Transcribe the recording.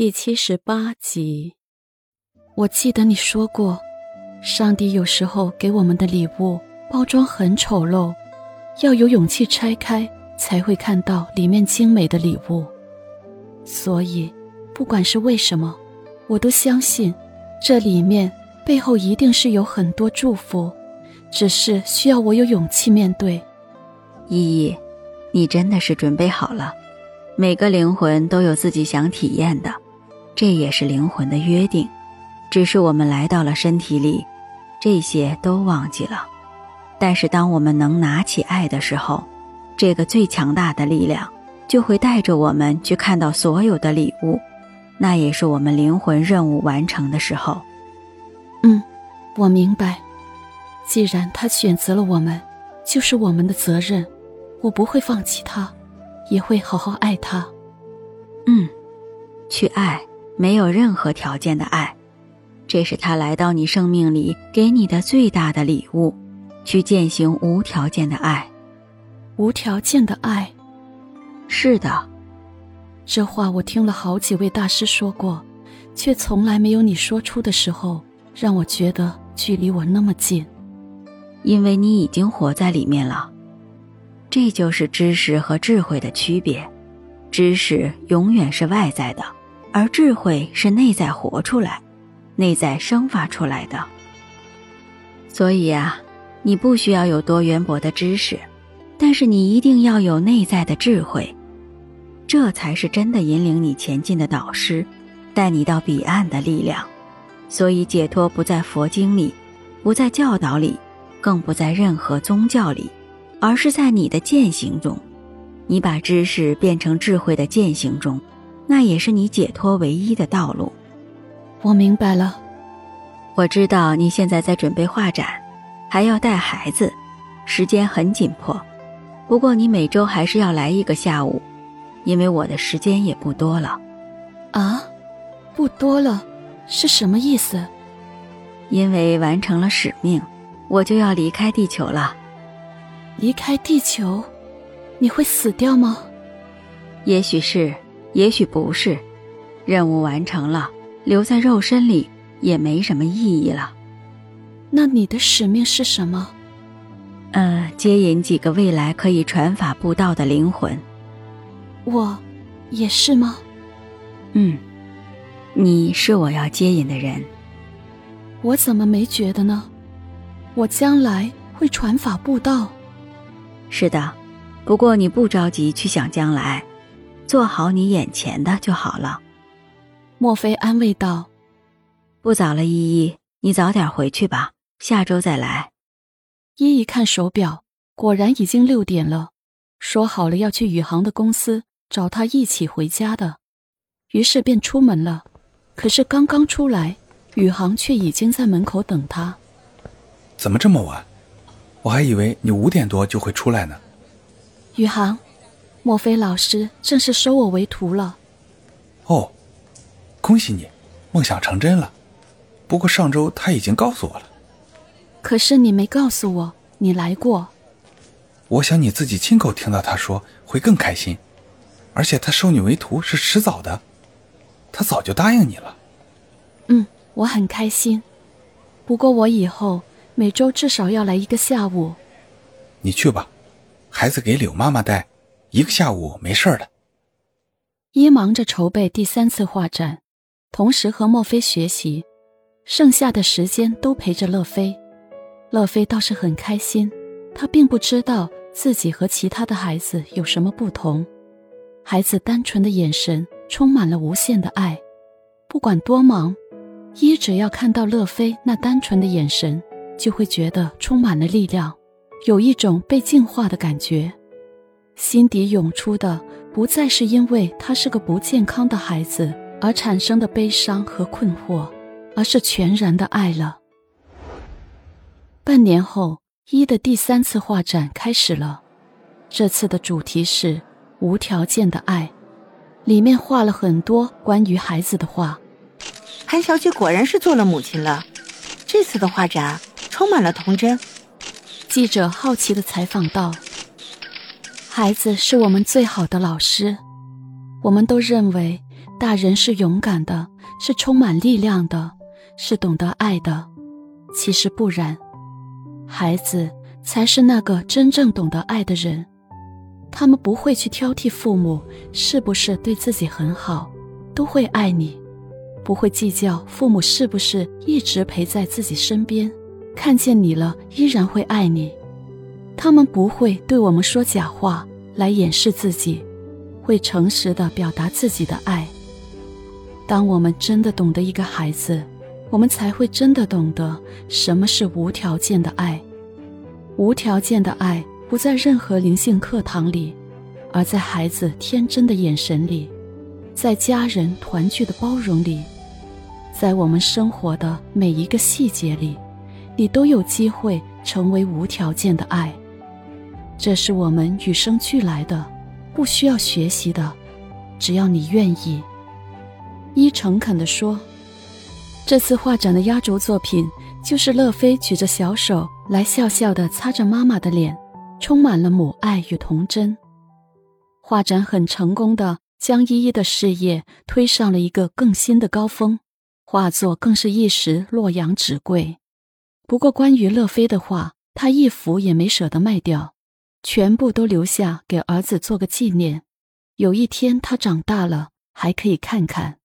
第七十八集。我记得你说过，上帝有时候给我们的礼物包装很丑陋，要有勇气拆开，才会看到里面精美的礼物。所以，不管是为什么，我都相信，这里面背后一定是有很多祝福，只是需要我有勇气面对。依依，你真的是准备好了。每个灵魂都有自己想体验的，这也是灵魂的约定。只是我们来到了身体里，这些都忘记了。但是当我们能拿起爱的时候，这个最强大的力量就会带着我们去看到所有的礼物。那也是我们灵魂任务完成的时候。嗯，我明白。既然他选择了我们，就是我们的责任。我不会放弃他。也会好好爱他。嗯，去爱没有任何条件的爱，这是他来到你生命里给你的最大的礼物。去践行无条件的爱，无条件的爱。是的，这话我听了好几位大师说过，却从来没有你说出的时候，让我觉得距离我那么近。因为你已经活在里面了。这就是知识和智慧的区别，知识永远是外在的，而智慧是内在活出来、内在生发出来的。所以啊，你不需要有多渊博的知识，但是你一定要有内在的智慧，这才是真的引领你前进的导师，带你到彼岸的力量。所以解脱不在佛经里，不在教导里，更不在任何宗教里。而是在你的践行中，你把知识变成智慧的践行中，那也是你解脱唯一的道路。我明白了。我知道你现在在准备画展，还要带孩子，时间很紧迫。不过你每周还是要来一个下午，因为我的时间也不多了。啊，不多了，是什么意思？因为完成了使命，我就要离开地球了。离开地球，你会死掉吗？也许是，也许不是。任务完成了，留在肉身里也没什么意义了。那你的使命是什么？呃，接引几个未来可以传法布道的灵魂。我，也是吗？嗯，你是我要接引的人。我怎么没觉得呢？我将来会传法布道。是的，不过你不着急去想将来，做好你眼前的就好了。莫非安慰道：“不早了，依依，你早点回去吧，下周再来。”依依看手表，果然已经六点了。说好了要去宇航的公司找他一起回家的，于是便出门了。可是刚刚出来，宇航却已经在门口等他。怎么这么晚？我还以为你五点多就会出来呢，宇航，莫非老师正式收我为徒了？哦，恭喜你，梦想成真了。不过上周他已经告诉我了。可是你没告诉我你来过。我想你自己亲口听到他说会更开心，而且他收你为徒是迟早的，他早就答应你了。嗯，我很开心。不过我以后。每周至少要来一个下午。你去吧，孩子给柳妈妈带，一个下午没事的。一忙着筹备第三次画展，同时和莫非学习，剩下的时间都陪着乐飞。乐飞倒是很开心，他并不知道自己和其他的孩子有什么不同。孩子单纯的眼神充满了无限的爱，不管多忙，一只要看到乐飞那单纯的眼神。就会觉得充满了力量，有一种被净化的感觉，心底涌出的不再是因为他是个不健康的孩子而产生的悲伤和困惑，而是全然的爱了。半年后，一的第三次画展开始了，这次的主题是无条件的爱，里面画了很多关于孩子的画。韩小姐果然是做了母亲了，这次的画展。充满了童真。记者好奇的采访道：“孩子是我们最好的老师，我们都认为大人是勇敢的，是充满力量的，是懂得爱的。其实不然，孩子才是那个真正懂得爱的人。他们不会去挑剔父母是不是对自己很好，都会爱你；不会计较父母是不是一直陪在自己身边，看见你了依然会爱你。他们不会对我们说假话来掩饰自己，会诚实的表达自己的爱。当我们真的懂得一个孩子，我们才会真的懂得什么是无条件的爱。无条件的爱不在任何灵性课堂里，而在孩子天真的眼神里，在家人团聚的包容里，在我们生活的每一个细节里，你都有机会成为无条件的爱。这是我们与生俱来的，不需要学习的，只要你愿意。一诚恳地说，这次画展的压轴作品就是乐菲举着小手来笑笑地擦着妈妈的脸，充满了母爱与童真。画展很成功的将依依的事业推上了一个更新的高峰，画作更是一时洛阳纸贵。不过关于乐菲的画，他一幅也没舍得卖掉。全部都留下给儿子做个纪念，有一天他长大了还可以看看。